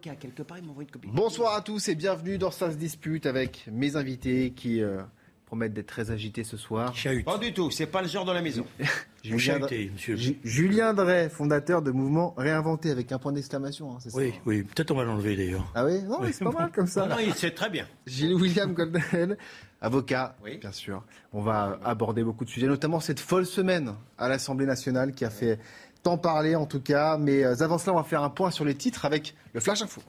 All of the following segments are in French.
avocat quelque part, il m'envoie une copie. Bonsoir à tous et bienvenue dans Ça se dispute avec mes invités qui euh, promettent d'être très agités ce soir. Pas du tout, c'est pas le genre de la maison. Julien, Julien Drey, fondateur de Mouvement Réinventé avec un point d'exclamation. Hein, oui, oui, peut-être on va l'enlever d'ailleurs. Ah oui, non, c'est pas mal comme ça. Non, c'est très bien. Gilles William Golden, avocat, bien sûr. On va aborder beaucoup de sujets, notamment cette folle semaine à l'Assemblée nationale qui a fait tant parler en tout cas. Mais euh, avant cela, on va faire un point sur les titres avec le Flash Info.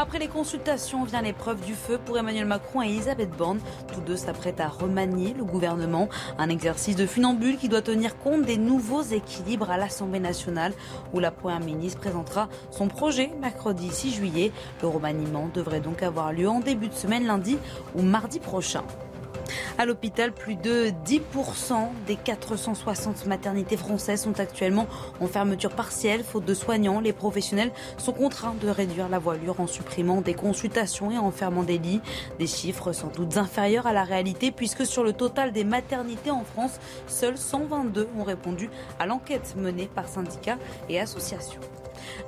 Après les consultations, vient l'épreuve du feu pour Emmanuel Macron et Elisabeth Borne. Tous deux s'apprêtent à remanier le gouvernement. Un exercice de funambule qui doit tenir compte des nouveaux équilibres à l'Assemblée nationale où la Première ministre présentera son projet mercredi 6 juillet. Le remaniement devrait donc avoir lieu en début de semaine, lundi ou mardi prochain. À l'hôpital, plus de 10% des 460 maternités françaises sont actuellement en fermeture partielle. Faute de soignants, les professionnels sont contraints de réduire la voilure en supprimant des consultations et en fermant des lits. Des chiffres sans doute inférieurs à la réalité puisque sur le total des maternités en France, seuls 122 ont répondu à l'enquête menée par syndicats et associations.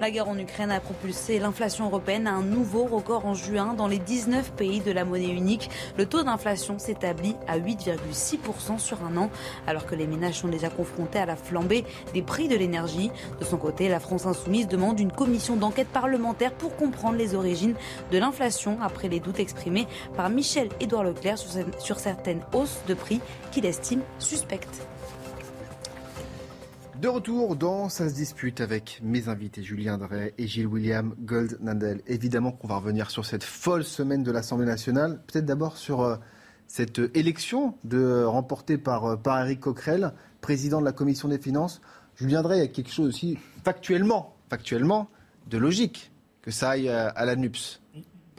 La guerre en Ukraine a propulsé l'inflation européenne à un nouveau record en juin. Dans les 19 pays de la monnaie unique, le taux d'inflation s'établit à 8,6% sur un an, alors que les ménages sont déjà confrontés à la flambée des prix de l'énergie. De son côté, la France insoumise demande une commission d'enquête parlementaire pour comprendre les origines de l'inflation après les doutes exprimés par Michel-Édouard Leclerc sur certaines hausses de prix qu'il estime suspectes. De retour dans Ça se dispute avec mes invités Julien Drey et Gilles William Gold-Nandel. Évidemment qu'on va revenir sur cette folle semaine de l'Assemblée nationale. Peut-être d'abord sur euh, cette élection de, remportée par, euh, par Eric Coquerel, président de la Commission des finances. Julien Drey, il y a quelque chose aussi factuellement, factuellement de logique que ça aille à la NUPS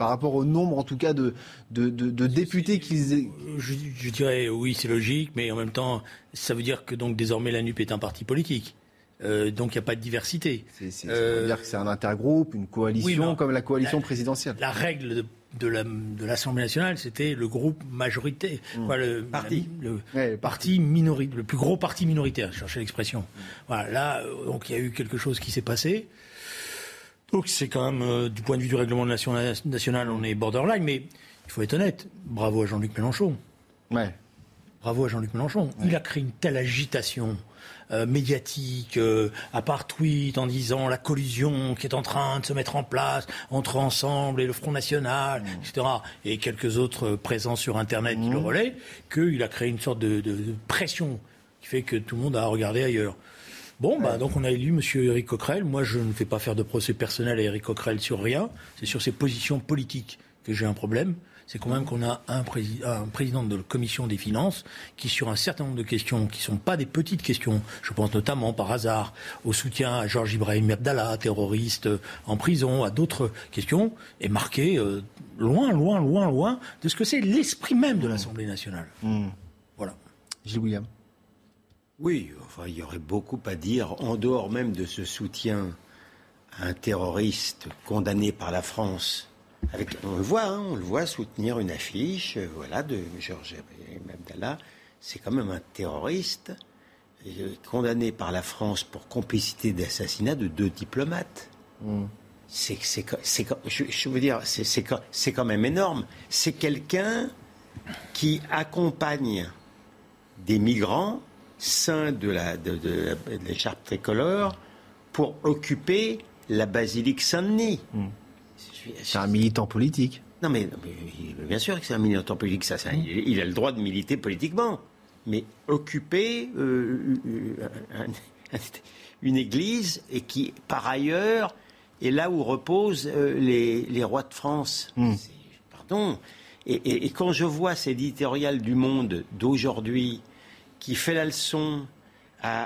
par rapport au nombre, en tout cas, de, de, députés qu'ils. Je, je, dirais oui, c'est logique, mais en même temps, ça veut dire que donc désormais la NUP est un parti politique. Euh, donc il n'y a pas de diversité. C'est, ça veut euh, dire que c'est un intergroupe, une coalition, comme la coalition présidentielle. La règle de, de l'Assemblée nationale, c'était le groupe majorité, mmh. le parti, le, parti minoritaire, le plus gros parti minoritaire. Je cherchais l'expression. Mmh. Voilà, là, euh, donc il y a eu quelque chose qui s'est passé. Donc c'est quand même, euh, du point de vue du règlement national, on est borderline, mais il faut être honnête. Bravo à Jean-Luc Mélenchon. Ouais. Bravo à Jean-Luc Mélenchon. Il a créé une telle agitation euh, médiatique, euh, à part tweet en disant la collusion qui est en train de se mettre en place entre Ensemble et le Front National, mmh. etc. Et quelques autres présents sur Internet qui le mmh. relaient, qu'il a créé une sorte de, de pression qui fait que tout le monde a regardé ailleurs. Bon, bah, donc on a élu M. Éric Coquerel. Moi, je ne fais pas faire de procès personnel à Éric Coquerel sur rien. C'est sur ses positions politiques que j'ai un problème. C'est quand même qu'on a un, président de la commission des finances qui, sur un certain nombre de questions qui ne sont pas des petites questions, je pense notamment par hasard au soutien à Georges Ibrahim Abdallah, terroriste euh, en prison, à d'autres questions, est marqué euh, loin, loin, loin, loin de ce que c'est l'esprit même de l'Assemblée nationale. Mmh. Voilà. Gilles William. Oui, enfin, il y aurait beaucoup à dire, en dehors même de ce soutien à un terroriste condamné par la France. Avec, on le voit, hein, on le voit soutenir une affiche, euh, voilà, de Georges Abdallah. C'est quand même un terroriste euh, condamné par la France pour complicité d'assassinat de deux diplomates. Mm. C'est, je, je, veux dire, c'est, quand même énorme. C'est quelqu'un qui accompagne des migrants sein de la de, l'écharpe tricolore pour occuper la basilique Saint-Denis. Hmm. C'est un militant politique. Non mais, bien sûr que c'est un militant politique, ça, il, a le droit de militer politiquement. Mais occuper euh, euh, une église et qui, par ailleurs, est là où reposent euh, les, rois de France. Hmm. Pardon. Et, et, quand je vois ces éditorial du Monde d'aujourd'hui, qui fait la leçon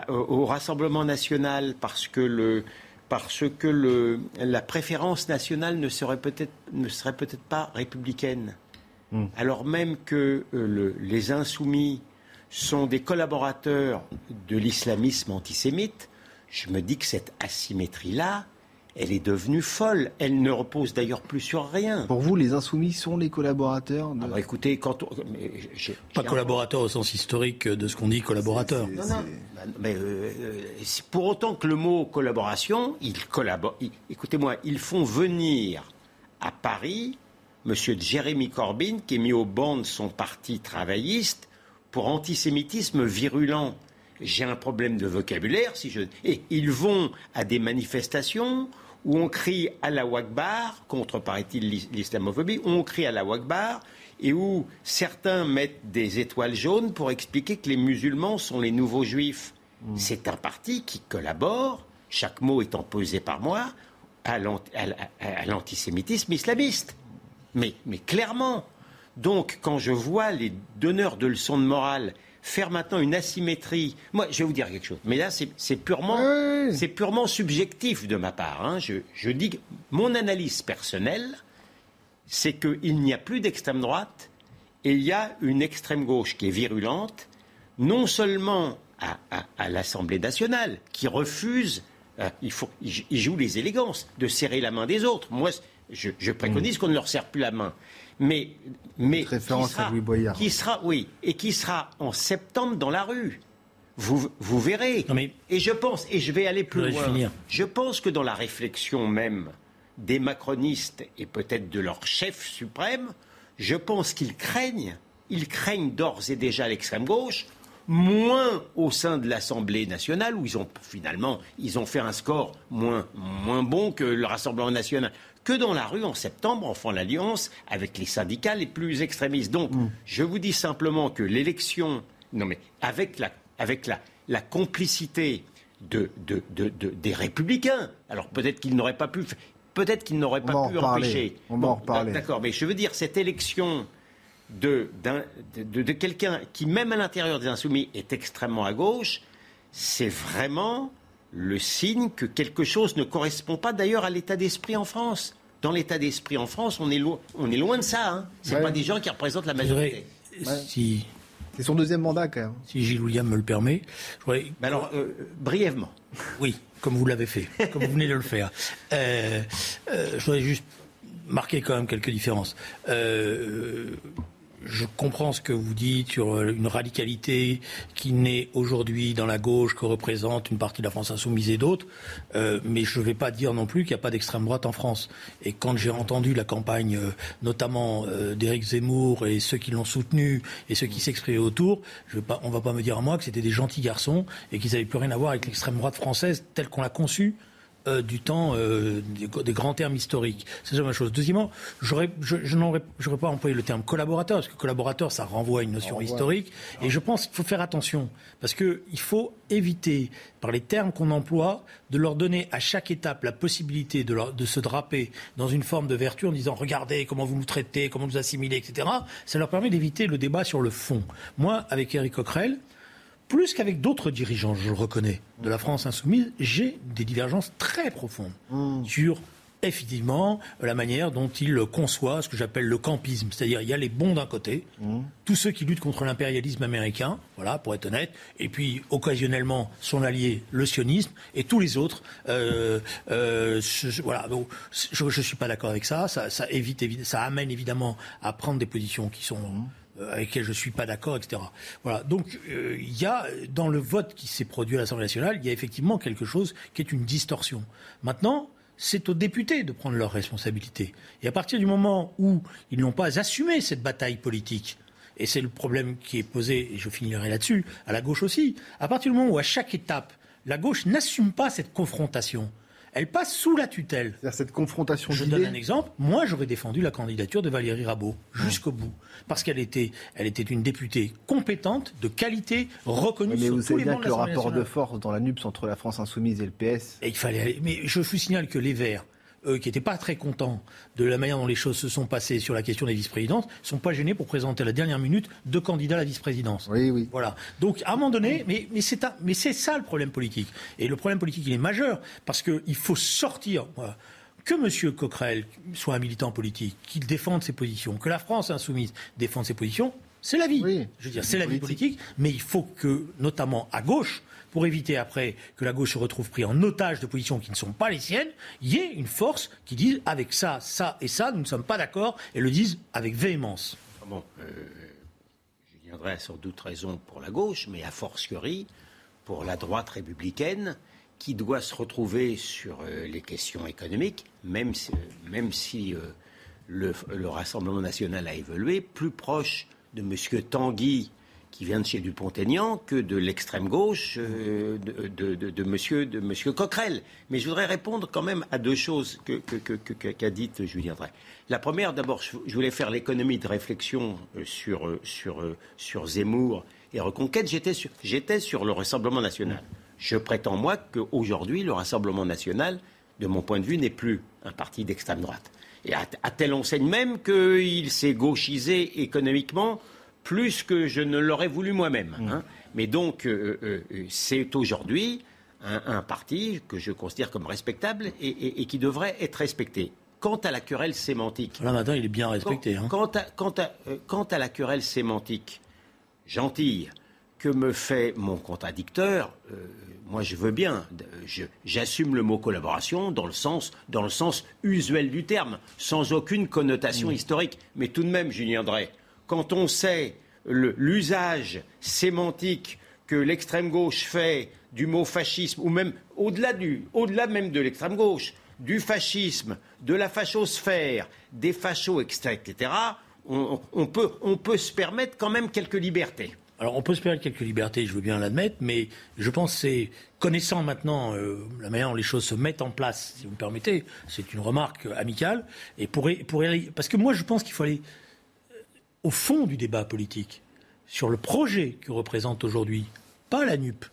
au, Rassemblement national parce que, le, parce que le, la préférence nationale ne serait peut-être ne serait peut-être pas républicaine, hmm. alors même que euh, les insoumis sont des collaborateurs de l'islamisme antisémite. Je me dis que cette asymétrie-là, elle est devenue folle. Elle ne repose d'ailleurs plus sur rien. Pour vous, les insoumis sont les collaborateurs de... Alors, ah bah, écoutez, quand on... Pas collaborateur au sens historique de ce qu'on dit collaborateur. Non, non. Bah, mais, euh, pour autant que le mot collaboration, ils collaborent. Écoutez-moi, ils font venir à Paris M. Jérémy Corbyn, qui est mis au banc de son parti travailliste pour antisémitisme virulent j'ai un problème de vocabulaire si je et ils vont à des manifestations où on crie à la Wakbar contre paraît-il l'islamophobie, où on crie à la Wakbar et où certains mettent des étoiles jaunes pour expliquer que les musulmans sont les nouveaux juifs. Hmm. C'est un parti qui collabore, chaque mot étant posé par moi, à l'antisémitisme islamiste. Mais, mais clairement. Donc, quand je vois les donneurs de leçons de morale faire maintenant une asymétrie. Moi, je vais vous dire quelque chose, mais là, c'est purement, c'est purement subjectif de ma part. Hein. Je, je, dis que mon analyse personnelle, c'est qu'il n'y a plus d'extrême droite et il y a une extrême gauche qui est virulente, non seulement à, à, l'Assemblée nationale, qui refuse, euh, il, faut, il, joue les élégances, de serrer la main des autres. Moi, je, je préconise mm. qu'on ne leur serre plus la main mais, mais qui, sera, à qui sera, oui, et qui sera en septembre dans la rue. Vous, vous verrez. Et je pense, et je vais aller plus loin, je pense que dans la réflexion même des macronistes et peut-être de leur chef suprême, je pense qu'ils craignent, ils craignent d'ores et déjà l'extrême gauche, moins au sein de l'Assemblée nationale, où ils ont finalement ils ont fait un score moins, moins bon que le Rassemblement national que dans la rue en septembre en faisant l'alliance avec les syndicats les plus extrémistes. Donc, mm. je vous dis simplement que l'élection, non mais avec la, avec la, la complicité de, de, de, des républicains, alors peut-être qu'ils n'auraient pas pu, peut-être qu'ils n'auraient pas pu empêcher. On. D'accord, mais je veux dire cette élection de, de, de quelqu'un qui, même à l'intérieur des insoumis, est extrêmement à gauche, c'est vraiment le signe que quelque chose ne correspond pas d'ailleurs à l'état d'esprit en France. Dans l'état d'esprit en France, on est, on est loin de ça. Hein. Ce pas des gens qui représentent la majorité. Si... C'est son deuxième mandat, quand même. Si Gilles William me le permet. alors, euh, brièvement. Oui, comme vous l'avez fait, comme vous venez de le faire. Euh, euh, je voudrais juste marquer quand même quelques différences je comprends ce que vous dites sur euh, une radicalité qui n'est aujourd'hui dans la gauche que représente une partie de la France insoumise et d'autres, euh, mais je ne vais pas dire non plus qu'il n'y a pas d'extrême droite en France. Et quand j'ai entendu la campagne, euh, notamment d'Éric Zemmour et ceux qui l'ont soutenu et ceux qui s'exprimaient autour, je on ne va pas me dire à moi que c'était des gentils garçons et qu'ils n'avaient plus rien à voir avec l'extrême droite française telle qu'on l'a conçue euh, du temps euh, des, grands termes historiques. C'est la même chose. Deuxièmement, j'aurais, je, n'aurais pas employé le terme collaborateur, parce que collaborateur, ça renvoie à une notion historique. Et je pense qu'il faut faire attention, parce qu'il faut éviter, par les termes qu'on emploie, de leur donner à chaque étape la possibilité de, de se draper dans une forme de vertu en disant regardez comment vous nous traitez, comment vous assimilez, etc. Ça leur permet d'éviter le débat sur le fond. Moi, avec Eric Coquerel, plus qu'avec d'autres dirigeants, je le reconnais, de la France insoumise, j'ai des divergences très profondes mmh. sur effectivement la manière dont il conçoit ce que j'appelle le campisme. C'est-à-dire, il y a les bons d'un côté, mmh. tous ceux qui luttent contre l'impérialisme américain, voilà, pour être honnête, et puis occasionnellement son allié, le sionisme, et tous les autres. Euh, euh, voilà, donc, je ne suis pas d'accord avec ça. Ça, ça, évite, ça amène évidemment à prendre des positions qui sont. Mmh. Euh, avec lesquels je ne suis pas d'accord, etc. Voilà. Donc, euh, il y a, dans le vote qui s'est produit à l'Assemblée nationale, il y a effectivement quelque chose qui est une distorsion. Maintenant, c'est aux députés de prendre leurs responsabilités. Et à partir du moment où ils n'ont pas assumé cette bataille politique, et c'est le problème qui est posé, et je finirai là-dessus, à la gauche aussi, à partir du moment où à chaque étape, la gauche n'assume pas cette confrontation, elle passe sous la tutelle. C'est-à-dire cette confrontation Je donne un exemple. Moi, j'aurais défendu la candidature de Valérie Rabault jusqu'au bout. Parce qu'elle était, elle était une députée compétente, de qualité, reconnue mais vous savez bien que le rapport de force dans la NUPS entre la France insoumise et le PS... Et il fallait aller... Mais je vous signale que les Verts, eux, qui n'étaient pas très contents de la manière dont les choses se sont passées sur la question des vice-présidences, ne sont pas gênés pour présenter à la dernière minute deux candidats à la vice-présidence. Oui, oui. Voilà. Donc, à un moment donné, mais, mais c'est ça le problème politique. Et le problème politique, il est majeur, parce qu'il faut sortir. que M. Coquerel soit un militant politique, qu'il défende ses positions, que la France insoumise défende ses positions, C'est la vie. je veux dire, c'est la vie politique, mais il faut que, notamment à gauche, pour éviter après que la gauche se retrouve pris en otage de positions qui ne sont pas les siennes, il y ait une force qui dise avec ça, ça et ça, nous ne sommes pas d'accord, et le disent avec véhémence. Bon, euh, Julien Drey a sans doute raison pour la gauche, mais a fortiori pour la droite républicaine qui doit se retrouver sur euh, les questions économiques, même si, même si euh, le, Rassemblement national a évolué, plus proche de M. Tanguy, qui vient de chez Dupont-Aignan, que de l'extrême gauche euh, de, de, monsieur, de monsieur Coquerel. Mais je voudrais répondre quand même à deux choses qu'a que, dites Julien Drey. La première, d'abord, je voulais faire l'économie de réflexion sur, sur, sur Zemmour et Reconquête. J'étais sur, sur le Rassemblement national. Je prétends, moi, qu'aujourd'hui, le Rassemblement national, de mon point de vue, n'est plus un parti d'extrême droite. Et à, telle enseigne même qu'il s'est gauchisé économiquement plus que je ne l'aurais voulu moi-même. Hein. Mais donc, euh, euh, euh, c'est aujourd'hui un, parti que je considère comme respectable et, qui devrait être respecté. Quant à la querelle sémantique. Là, maintenant, il est bien respecté. Quant, hein. quant à la querelle sémantique, gentille, que me fait mon contradicteur, moi je veux bien, j'assume le mot collaboration dans le, sens, dans le sens usuel du terme, sans aucune connotation historique. Mais tout de même, Julien Drey, quand on sait l'usage sémantique que l'extrême gauche fait du mot fascisme, ou même au-delà au-delà même de l'extrême gauche, du fascisme, de la fachosphère, des fachos, etc., on, peut, on peut se permettre quand même quelques libertés. Alors on peut se permettre quelques libertés, je veux bien l'admettre, mais je pense que c'est, connaissant maintenant euh, la manière dont les choses se mettent en place, si vous me permettez, c'est une remarque amicale, et pour, pour, parce que moi je pense qu'il faut aller au fond du débat politique, sur le projet que représente aujourd'hui, pas la NUP,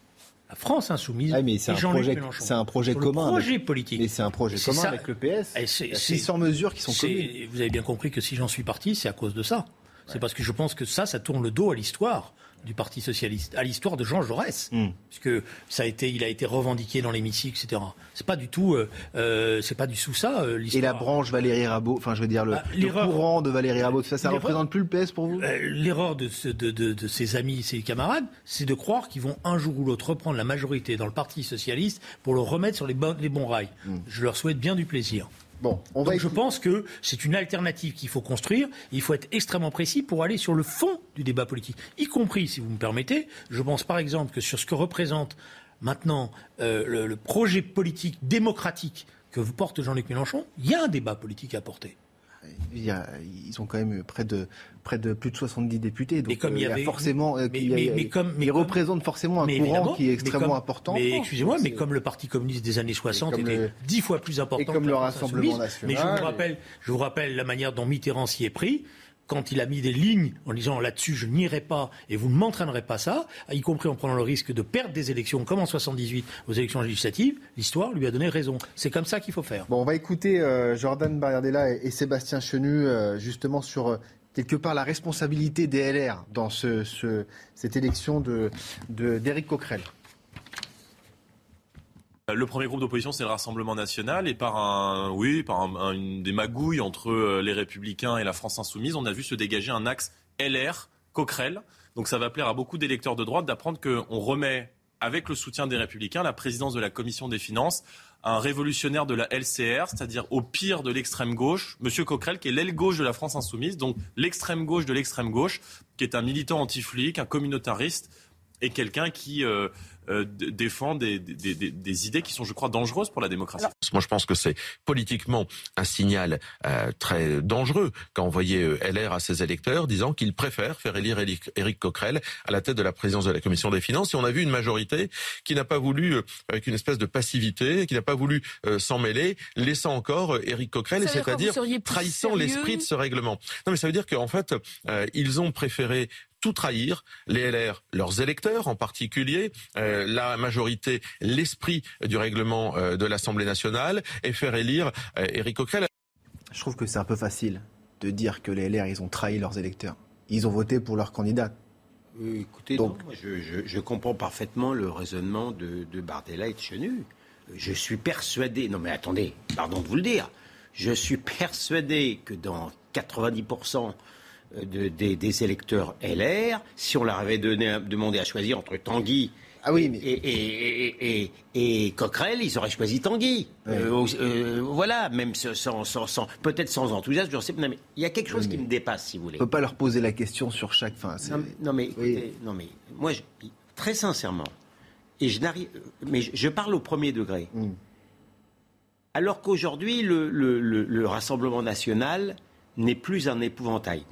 la France insoumise. Ah, mais c'est un, projet, c'est un projet commun. projet politique. Mais c'est un projet commun avec le PS. C'est 600 mesures qui sont communes. Vous avez bien compris que si j'en suis parti, c'est à cause de ça. C'est parce que je pense que ça, ça tourne le dos à l'histoire du Parti socialiste, à l'histoire de Jean Jaurès, mm. puisque ça a été, il a été revendiqué dans l'hémicycle, etc. C'est pas du tout, euh, euh c'est pas du tout ça euh, l'histoire. Et la branche Valérie Rabault, enfin je veux dire le, bah, courant de Valérie Rabault, ça, ça représente plus le PS pour vous? Euh, L'erreur de, de, de, de, ses amis, ses camarades, c'est de croire qu'ils vont un jour ou l'autre reprendre la majorité dans le Parti socialiste pour le remettre sur les, les bons rails. Mm. Je leur souhaite bien du plaisir. Bon, on va je pense que c'est une alternative qu'il faut construire. il faut être extrêmement précis pour aller sur le fond du débat politique, y compris, si vous me permettez. Je pense par exemple que sur ce que représente maintenant euh, le, projet politique démocratique que porte Jean-Luc Mélenchon, il y a un débat politique à porter ils ont quand même près de, près de plus de 70 députés. Donc comme il y, avait, forcément, mais, comme, ils représentent forcément un courant qui est extrêmement important. Mais excusez-moi, mais comme le Parti communiste des années 60 était dix fois plus important et comme que le Rassemblement national. Mais je vous rappelle, je vous rappelle la manière dont Mitterrand s'y est pris quand il a mis des lignes en disant là-dessus je n'irai pas et vous ne m'entraînerez pas ça, y compris en prenant le risque de perdre des élections comme en 78 aux élections législatives, l'histoire lui a donné raison. C'est comme ça qu'il faut faire. Bon, on va écouter euh, Jordan Bardella et, Sébastien Chenu euh, justement sur euh, quelque part la responsabilité des LR dans ce, cette élection d'Éric de, Coquerel. Euh, le premier groupe d'opposition, c'est le Rassemblement national, et par un, oui, par une des magouilles entre euh, les Républicains et la France insoumise, on a vu se dégager un axe LR, Coquerel. Donc ça va plaire à beaucoup d'électeurs de droite d'apprendre qu'on remet, avec le soutien des Républicains, la présidence de la Commission des finances à un révolutionnaire de la LCR, c'est-à-dire au pire de l'extrême gauche, M. Coquerel, qui est l'aile gauche de la France insoumise, donc l'extrême gauche de l'extrême gauche, qui est un militant anti-flic, un communautariste et quelqu'un qui euh, euh, défend des, des, des, idées qui sont, je crois, dangereuses pour la démocratie. Moi, je pense que c'est politiquement un signal euh, très dangereux quand envoyer euh, LR à ses électeurs disant qu'ils préfèrent faire élire Éric Coquerel à la tête de la présidence de la Commission des Finances. Et on a vu une majorité qui n'a pas voulu, avec une espèce de passivité, qui n'a pas voulu s'en mêler, laissant encore Éric Coquerel, c'est-à-dire trahissant l'esprit de ce règlement. Non, mais ça veut dire qu'en fait, ils ont préféré tout trahir, les LR, leurs électeurs en particulier, euh, la majorité, l'esprit du règlement euh, de l'Assemblée nationale, et faire élire euh, Éric Coquerel. Je trouve que c'est un peu facile de dire que les LR, ils ont trahi leurs électeurs. Ils ont voté pour leur candidat. écoutez, Donc, je, comprends parfaitement le raisonnement de, de Bardella et de Chenu. Je suis persuadé, non mais attendez, pardon de vous le dire, je suis persuadé que dans 90% des, électeurs LR, si on leur avait donné, demandé à choisir entre Tanguy ah oui, et, et, Coquerel, ils auraient choisi Tanguy. Euh, euh, voilà, même sans, sans, peut-être sans enthousiasme, je sais, mais il y a quelque chose qui me dépasse, si vous voulez. On ne peut pas leur poser la question sur chaque fin. Non, mais, non, mais moi, très sincèrement, et je n'arrive, mais je, parle au premier degré. Hmm. Alors qu'aujourd'hui, le, le, Rassemblement national n'est plus un épouvantail.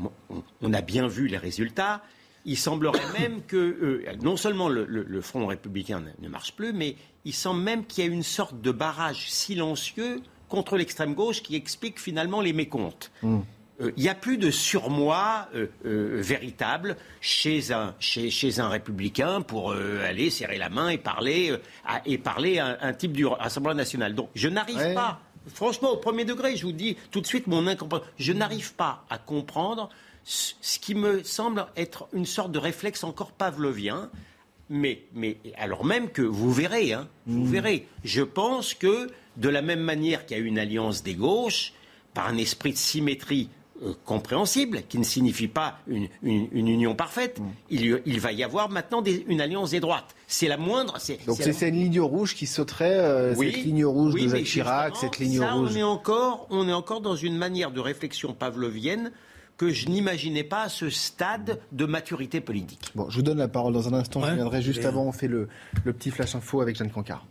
On a bien vu les résultats. Il semblerait même que euh, non seulement le, Front républicain ne, marche plus, mais il semble même qu'il y a une sorte de barrage silencieux contre l'extrême gauche qui explique finalement les mécomptes. Hmm. Euh, il n'y a plus de surmoi euh, véritable chez un, chez, un républicain pour aller serrer la main et parler, à, et parler à un, type du Rassemblement national. Donc je n'arrive pas, franchement, au premier degré, je vous dis tout de suite mon incompréhension, je n'arrive pas à comprendre ce qui me semble être une sorte de réflexe encore pavlovien. Mais, mais alors même que vous verrez, hein, vous mmh. verrez, je pense que de la même manière qu'il y a une alliance des gauches, par un esprit de symétrie euh, compréhensible, qui ne signifie pas une, union parfaite, mmh. il, va y avoir maintenant une alliance des droites. C'est la moindre. Donc c'est une ligne rouge qui sauterait, euh, cette ligne rouge de Jacques Chirac, cette ligne rouge. On est, encore, on est encore dans une manière de réflexion pavlovienne que je n'imaginais pas à ce stade de maturité politique. Bon, je vous donne la parole dans un instant. je viendrai juste avant. On fait le, le petit flash info avec Jeanne Cancard.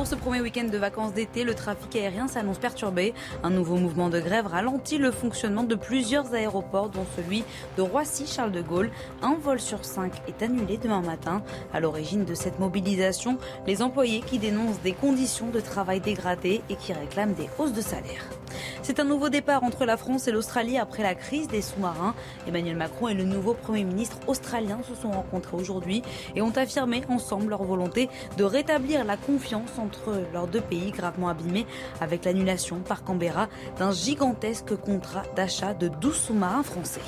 Pour ce premier week-end de vacances d'été, le trafic aérien s'annonce perturbé. Un nouveau mouvement de grève ralentit le fonctionnement de plusieurs aéroports, dont celui de Roissy-Charles de Gaulle. Un vol sur cinq est annulé demain matin. À l'origine de cette mobilisation, les employés qui dénoncent des conditions de travail dégradées et qui réclament des hausses de salaire. C'est un nouveau départ entre la France et l'Australie après la crise des sous-marins. Emmanuel Macron et le nouveau Premier ministre australien se sont rencontrés aujourd'hui et ont affirmé ensemble leur volonté de rétablir la confiance entre leurs deux pays gravement abîmés avec l'annulation par Canberra d'un gigantesque contrat d'achat de 12 sous-marins français.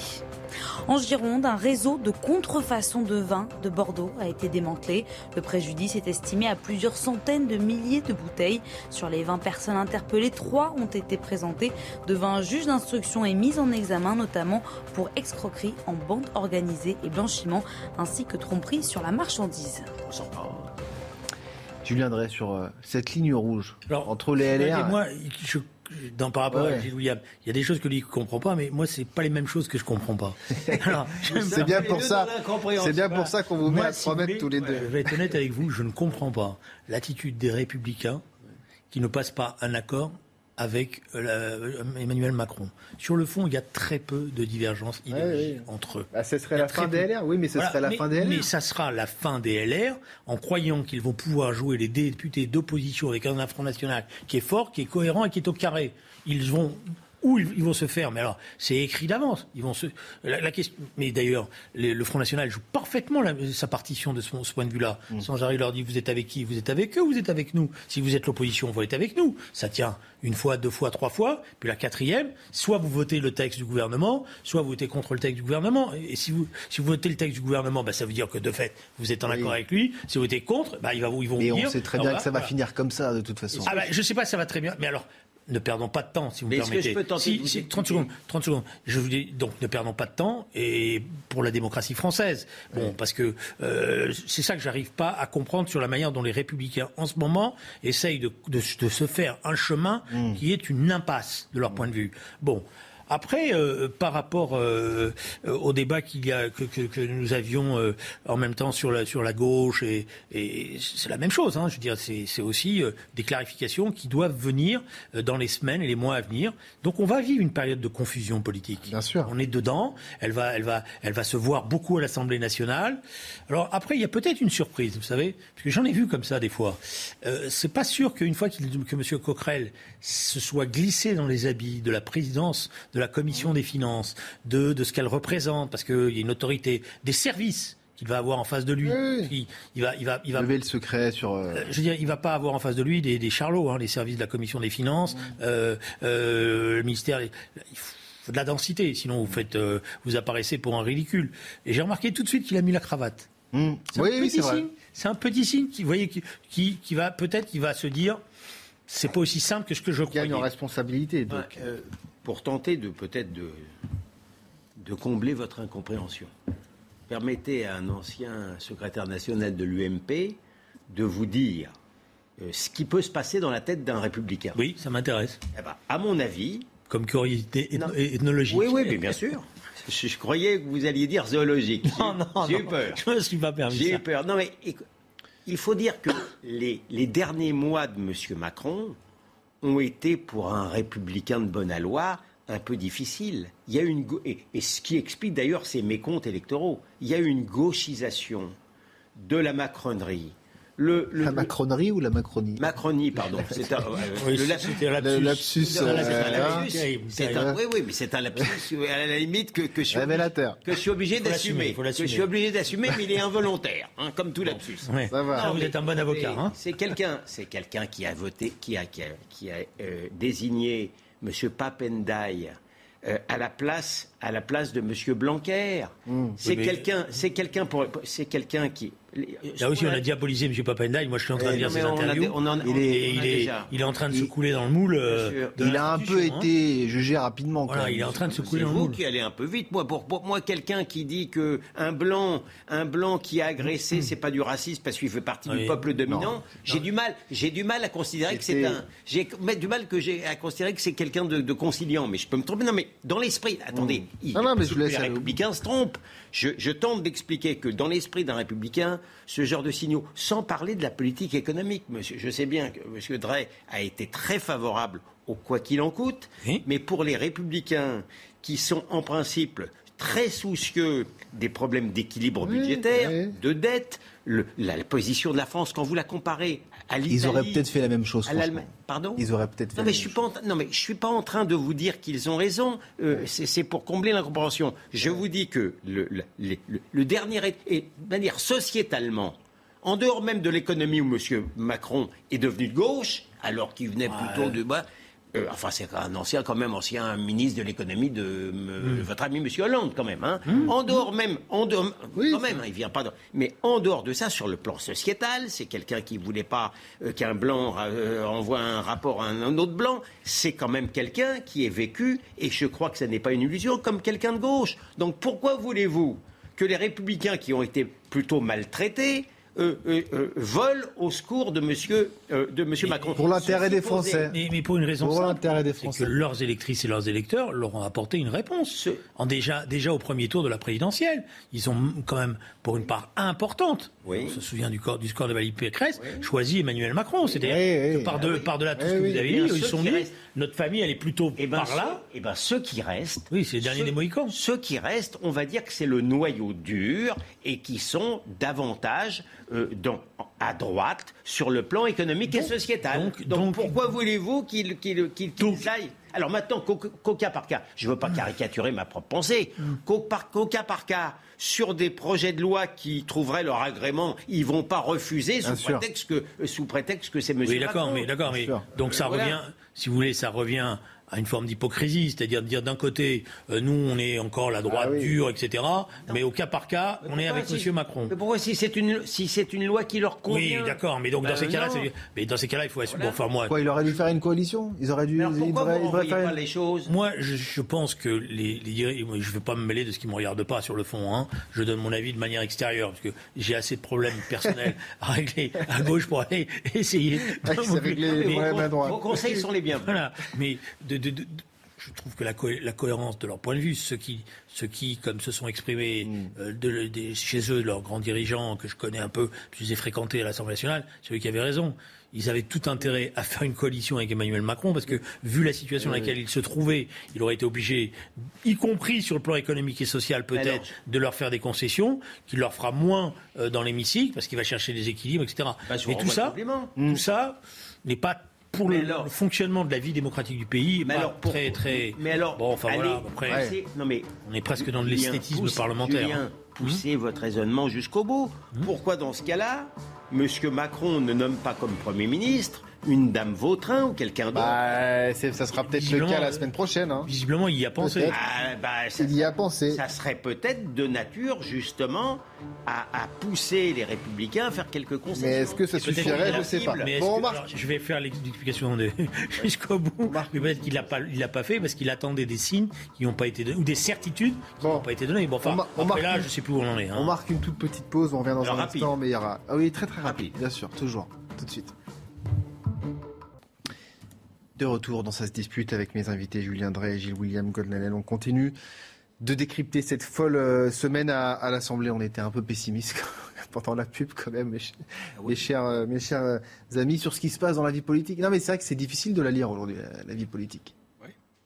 En Gironde, un réseau de contrefaçon de vin de Bordeaux a été démantelé. Le préjudice est estimé à plusieurs centaines de milliers de bouteilles. Sur les 20 personnes interpellées, 3 ont été devant un juge d'instruction et mises en examen, notamment pour escroquerie en bande organisée et blanchiment, ainsi que tromperie sur la marchandise. Julien Drey sur euh, cette ligne rouge entre les LR. Moi, je dans, par rapport à Gilles William, il y a des choses que lui ne comprend pas, mais moi, c'est pas les mêmes choses que je comprends pas. c'est bien pour ça. C'est bien pour ça qu'on vous met à promettre tous les deux. Je vais être honnête avec vous, je ne comprends pas l'attitude des Républicains qui ne passent pas un accord avec euh, Emmanuel Macron. Sur le fond, il y a très peu de divergences idéologiques entre eux. Bah, ce serait la fin des LR, oui, mais ce serait la fin des LR. Mais ça sera la fin des LR en croyant qu'ils vont pouvoir jouer les députés d'opposition avec un Front National qui est fort, qui est cohérent et qui est au carré. Ils vont où ils vont se faire. Mais alors, c'est écrit d'avance. Ils vont se. La, question. Mais d'ailleurs, le Front National joue parfaitement sa partition de ce, point de vue-là. Mm. Sans j'arrive leur dire vous êtes avec qui? Vous êtes avec eux Vous êtes avec nous? Si vous êtes l'opposition, vous êtes avec nous. Ça tient une fois, deux fois, trois fois. Puis la quatrième, soit vous votez le texte du gouvernement, soit vous votez contre le texte du gouvernement. Et si vous, si vous votez le texte du gouvernement, bah, ça veut dire que de fait, vous êtes en accord avec lui. Si vous votez contre, bah, ils, vont, ils vont Et on sait très bien que ça va finir comme ça, de toute façon. Ah bah, je sais pas, ça va très bien. Mais alors, ne perdons pas de temps, si vous me permettez. si, 30 secondes, 30 secondes. Je vous dis, donc ne perdons pas de temps et pour la démocratie française. Bon, parce que euh, c'est ça que j'arrive pas à comprendre sur la manière dont les républicains en ce moment essayent de, se faire un chemin mmh. qui est une impasse de leur point de vue. Bon, après, euh, par rapport euh, euh, au débat qu'il y a, que, nous avions en même temps sur la, sur la gauche, et, c'est la même chose. Hein, je veux dire, c'est aussi des clarifications qui doivent venir dans les semaines et les mois à venir. Donc, on va vivre une période de confusion politique. Bien sûr. On est dedans. Elle va, elle va, elle va se voir beaucoup à l'Assemblée nationale. Alors après, il y a peut-être une surprise, vous savez, parce que j'en ai vu comme ça des fois. c'est pas sûr qu'une fois que M. Coquerel se soit glissé dans les habits de la présidence de la commission des finances, de, de ce qu'elle représente, parce qu'il y a une autorité, des services qu'il va avoir en face de lui. Il, va, il va, il va lever le secret sur. Euh, euh, je veux dire, il va pas avoir en face de lui des, des charlots, hein, les services de la commission des finances, euh, le ministère. Il faut de la densité, sinon vous faites, vous apparaissez pour un ridicule. Et j'ai remarqué tout de suite qu'il a mis la cravate. Mmh. Oui, oui, c'est vrai. C'est un petit signe qui, voyez, qui, qui, qui va peut-être, qui va se dire c'est pas aussi simple que ce que je Il y a croyais. une responsabilité. Donc. Ouais, euh, pour tenter de peut-être de, de combler votre incompréhension, permettez à un ancien secrétaire national de l'UMP de vous dire euh, ce qui peut se passer dans la tête d'un républicain. Oui, ça m'intéresse. Eh ben, à mon avis, Comme curiosité ethno- ethnologique. oui, oui, mais bien sûr. Je, je croyais que vous alliez dire zoologique. Non, non, J'ai eu peur. Je me suis pas permis J'ai eu peur. Non, mais écou- il faut dire que les, les derniers mois de M. Macron ont été pour un républicain de bonne aloi un peu difficiles. Il y a une et, ce qui explique d'ailleurs ces mécomptes électoraux. Il y a une gauchisation de la macronerie. Le, le- La le- macronerie ou la macronie Macronie, pardon. C'est un, euh, Oui, le un Le lapsus. lapsus, non, euh, c'est un hein, lapsus. terrible. un- oui, oui, mais c'est un lapsus à la limite que, que je suis que je suis obligé Faut l'assumer, d'assumer. faut Que je l'assumer. suis obligé d'assumer, mais il est involontaire, hein, comme tout lapsus. Ouais. Ça va. Ah, vous mais êtes un bon avocat. c'est- Hein C'est quelqu'un, c'est quelqu'un qui a voté, qui a, qui a, qui a, euh, désigné M. Papendaï euh, à la place, à la place de M. Blanquer. C'est Oui, mais- quelqu'un, c'est quelqu'un pour, c'est quelqu'un qui. Là aussi, on a diabolisé M. Papendaï. Moi, je suis en train de Eh, lire ses interviews. il, est, on il, a est, déjà. il est en train de se couler dans le moule. euh, Il a un peu hein. été jugé rapidement. Voilà, il est en train de se couler C'est dans le vous moule. qui allez un peu vite. Moi, pour, moi, quelqu'un qui dit que un blanc, un blanc qui a agressé, c'est pas du racisme parce qu'il fait partie du peuple dominant. J'ai du mal, j'ai du mal à considérer que c'est un, j'ai du mal que j'ai à considérer que c'est quelqu'un de, conciliant. Mais je peux me tromper. Non, mais dans l'esprit, attendez, il- Non, non, mais je que vous laisse les républicains se trompent. Je, je tente d'expliquer que dans l'esprit d'un républicain, ce genre de signaux, sans parler de la politique économique, monsieur, je sais bien que M. Drey a été très favorable au quoi qu'il en coûte, Oui. mais pour les républicains qui sont en principe très soucieux des problèmes d'équilibre Oui, budgétaire, oui. de dette, le- la, la position de la France, quand vous la comparez à l'Italie... Ils auraient peut-être fait la même chose. à l'Allemagne. Pardon Ils auraient peut-être fait. non la mais, je suis chose. pas en, train- non, mais je suis pas en train de vous dire qu'ils ont raison. Euh, c'est c'est pour combler l'incompréhension. Je vous dis que le, le- le- le- le dernier est, et de manière sociétalement, en dehors même de l'économie où M. Macron est devenu de gauche, alors qu'il venait plutôt de bas. Euh, enfin, c'est un ancien, quand même, ancien ministre de l'économie de, euh, votre ami M. Hollande, quand même. hein. En dehors même, en dehors, Oui, quand même, hein, il vient pas. de- mais en dehors de ça, sur le plan sociétal, c'est quelqu'un qui voulait pas euh, qu'un blanc euh, envoie un rapport à un, un autre blanc. C'est quand même quelqu'un qui est vécu, et je crois que ce n'est pas une illusion, comme quelqu'un de gauche. Donc pourquoi voulez-vous que les républicains qui ont été plutôt maltraités euh, euh, euh, volent au secours de Monsieur, euh, de monsieur Macron Pour l'intérêt des Français. Mais, mais pour une raison Pour simple, des Français. que leurs électrices et leurs électeurs leur ont apporté une réponse. Ce- En déjà, déjà au premier tour de la présidentielle, ils ont quand même, pour une part importante, Oui. on se souvient du, corps, du score de Valérie Pécresse, choisi Emmanuel Macron. C'est-à-dire Oui, oui. que par, Ah de, oui. par delà tout Oui, ce que oui. vous avez dit, ils sont restent. Notre famille, elle est plutôt Eh ben, par là. ceux, eh ben, ceux qui restent. Oui, c'est les derniers ceux- des Mohicans. Ceux qui restent, on va dire que c'est le noyau dur et qui sont davantage euh, dans- à droite sur le plan économique et sociétal. donc- Donc, donc- pourquoi voulez-vous qu'ils qu'ils- qu'ils- qu'ils Donc- aillent alors maintenant, qu'au cas par cas, je ne veux pas caricaturer ma propre pensée, qu'au par- qu'au cas par cas, sur des projets de loi qui trouveraient leur agrément, ils vont pas refuser sous prétexte, que, euh, sous prétexte que c'est monsieur Oui, d'accord, mais d'accord, mais donc ça Voilà. revient, si vous voulez, ça revient à une forme d'hypocrisie, c'est-à-dire de dire d'un côté, euh, nous on est encore la droite Ah oui. dure, etc., mais au cas par cas, on est avec si- Monsieur Macron. Mais pourquoi si c'est une si c'est une loi qui leur Oui, convient d'accord, mais donc dans Ben ces cas-là, mais dans ces cas-là, il faut assumer. Voilà. Bon, enfin moi, Quoi, il aurait dû faire une coalition? Ils auraient dû. Alors ils pourquoi ils devraient ne faire pas les choses? Moi, je, je pense que les, les je ne veux pas me mêler de ce qui me regarde pas sur le fond. Hein. Je donne mon avis de manière extérieure parce que j'ai assez de problèmes personnels à régler à gauche pour aller essayer. Ah, il s'est réglé les Vos- problèmes à droite. Vos conseils sont les bienvenus. Voilà, mais de, de- de- de- je trouve que la, co- la cohérence de leur point de vue, ceux qui, ceux qui comme se sont exprimés Mm. euh, de- chez eux, leurs grands dirigeants que je connais un peu, que je les ai fréquentés à l'Assemblée nationale, c'est eux qui avaient raison. Ils avaient tout intérêt à faire une coalition avec Emmanuel Macron parce que, vu la situation dans laquelle il se trouvait, il aurait été obligé, y compris sur le plan économique et social peut-être, de leur faire des concessions, qu'il leur fera moins euh, dans l'hémicycle parce qu'il va chercher des équilibres, etc. Bah, Mais tout ça, tout ça n'est pas pour le, Mais alors- le fonctionnement de la vie démocratique du pays. Mais alors, pour- très, très. Mais alors, bon, enfin allez, voilà. Après, poussez- non mais on est presque dans l'esthétisme parlementaire. Julien, poussez votre raisonnement jusqu'au bout? Mmh. Pourquoi dans ce cas-là, M. Macron ne nomme pas comme Premier ministre une dame Vautrin ou quelqu'un d'autre? Bah, ça sera peut-être le cas la semaine prochaine. Hein. Visiblement, il y a pensé. Ah, bah, ça, il y a pensé. Ça serait peut-être de nature, justement, à, à, pousser les Républicains à faire quelques concessions. Mais est-ce que ça suffirait? Je ne sais pas. Bon, que, alors, je vais faire l'explication jusqu'au bout. Peut-être qu'il l'a pas, il l'a pas fait parce qu'il attendait des signes qui n'ont pas été donnés ou des certitudes qui n'ont pas été données. Bon, enfin, on, après là, une, je sais plus où on en est. Hein. On marque une toute petite pause. On revient dans alors, un rapide. instant, mais il y aura. Ah oui, très très rapide, bien sûr, toujours, tout de suite. De retour dans sa dispute avec mes invités Julien Drey et Gilles William Goldnadel. On continue de décrypter cette folle euh, semaine à, à l'Assemblée. On était un peu pessimiste pendant la pub quand même, mes, ah oui. mes chers, euh, mes chers euh, amis, sur ce qui se passe dans la vie politique. Non mais c'est vrai que c'est difficile de la lire aujourd'hui, la vie politique.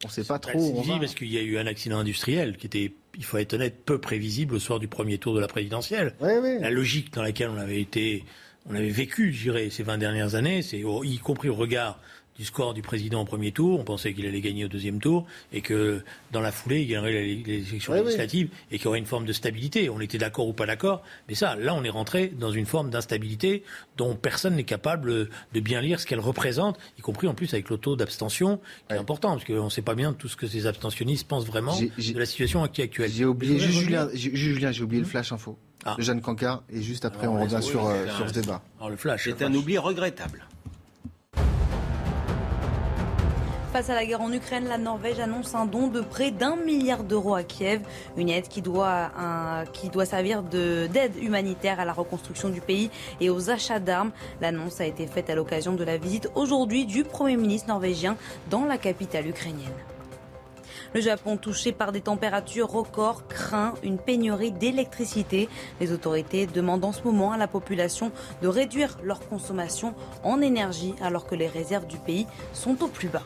On ne sait pas trop. Difficile parce qu'il y a eu un accident industriel qui était, il faut être honnête, peu prévisible au soir du premier tour de la présidentielle. La logique dans laquelle on avait été, on avait vécu, je dirais, ces 20 dernières années, c'est y compris au regard du score du président au premier tour. On pensait qu'il allait gagner au deuxième tour et que dans la foulée, il gagnerait les, élections oui, législatives oui. et qu'il y aurait une forme de stabilité. On était d'accord ou pas d'accord, mais ça, là, on est rentré dans une forme d'instabilité dont personne n'est capable de bien lire ce qu'elle représente, y compris en plus avec le taux d'abstention, qui ouais. est important, parce qu'on ne sait pas bien tout ce que ces abstentionnistes pensent vraiment de la situation actuelle. J'ai oublié, juste Julien, Julien j'ai oublié le flash info. Ah. Le Jeanne Cancard, et juste après, Alors, on revient sur, euh, sur ce débat. Alors, le flash. C'est un oubli regrettable. Face à la guerre en Ukraine, la Norvège annonce un don de près d'un milliard d'euros à Kiev, une aide qui doit, servir d'aide humanitaire à la reconstruction du pays et aux achats d'armes. L'annonce a été faite à l'occasion de la visite aujourd'hui du Premier ministre norvégien dans la capitale ukrainienne. Le Japon, touché par des températures records, craint une pénurie d'électricité. Les autorités demandent en ce moment à la population de réduire leur consommation en énergie alors que les réserves du pays sont au plus bas.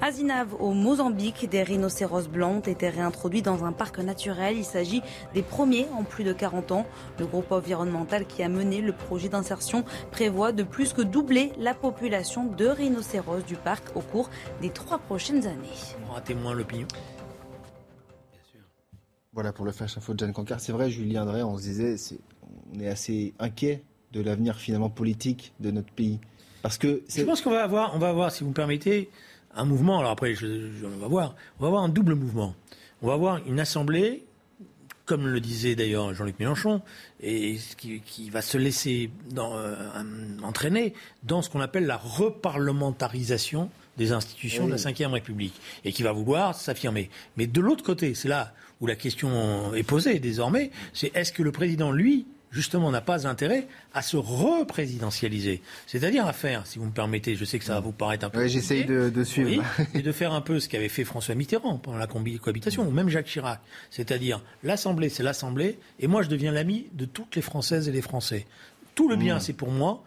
À Zinav, au Mozambique, des rhinocéros blancs ont été réintroduits dans un parc naturel. Il s'agit des premiers en plus de 40 ans. Le groupe environnemental qui a mené le projet d'insertion prévoit de plus que doubler la population de rhinocéros du parc au cours des trois prochaines années. On aura témoin l'opinion. Voilà pour le Flash Info de Jeanne Cancard. C'est vrai, Julien Drey, on se disait, c'est, on est assez inquiet de l'avenir finalement politique de notre pays. Parce que je pense qu'on va avoir, on va avoir, si vous me permettez, un mouvement, alors après, je, je, on va voir, on va avoir un double mouvement. On va avoir une assemblée, comme le disait d'ailleurs Jean-Luc Mélenchon, et qui, qui, va se laisser dans, euh, entraîner dans ce qu'on appelle la reparlementarisation des institutions oui. de la Ve République, et qui va vouloir s'affirmer. Mais de l'autre côté, c'est là où la question est posée désormais, c'est est-ce que le président, lui, justement, n'a pas intérêt à se représidentialiser. C'est-à-dire à faire, si vous me permettez, je sais que ça va vous paraître un peu. Oui, j'essaye de, de, suivre. Oui, et de faire un peu ce qu'avait fait François Mitterrand pendant la cohabitation, ou même Jacques Chirac. C'est-à-dire, l'Assemblée, c'est l'Assemblée, et moi, je deviens l'ami de toutes les Françaises et les Français. Tout le bien, mmh. c'est pour moi,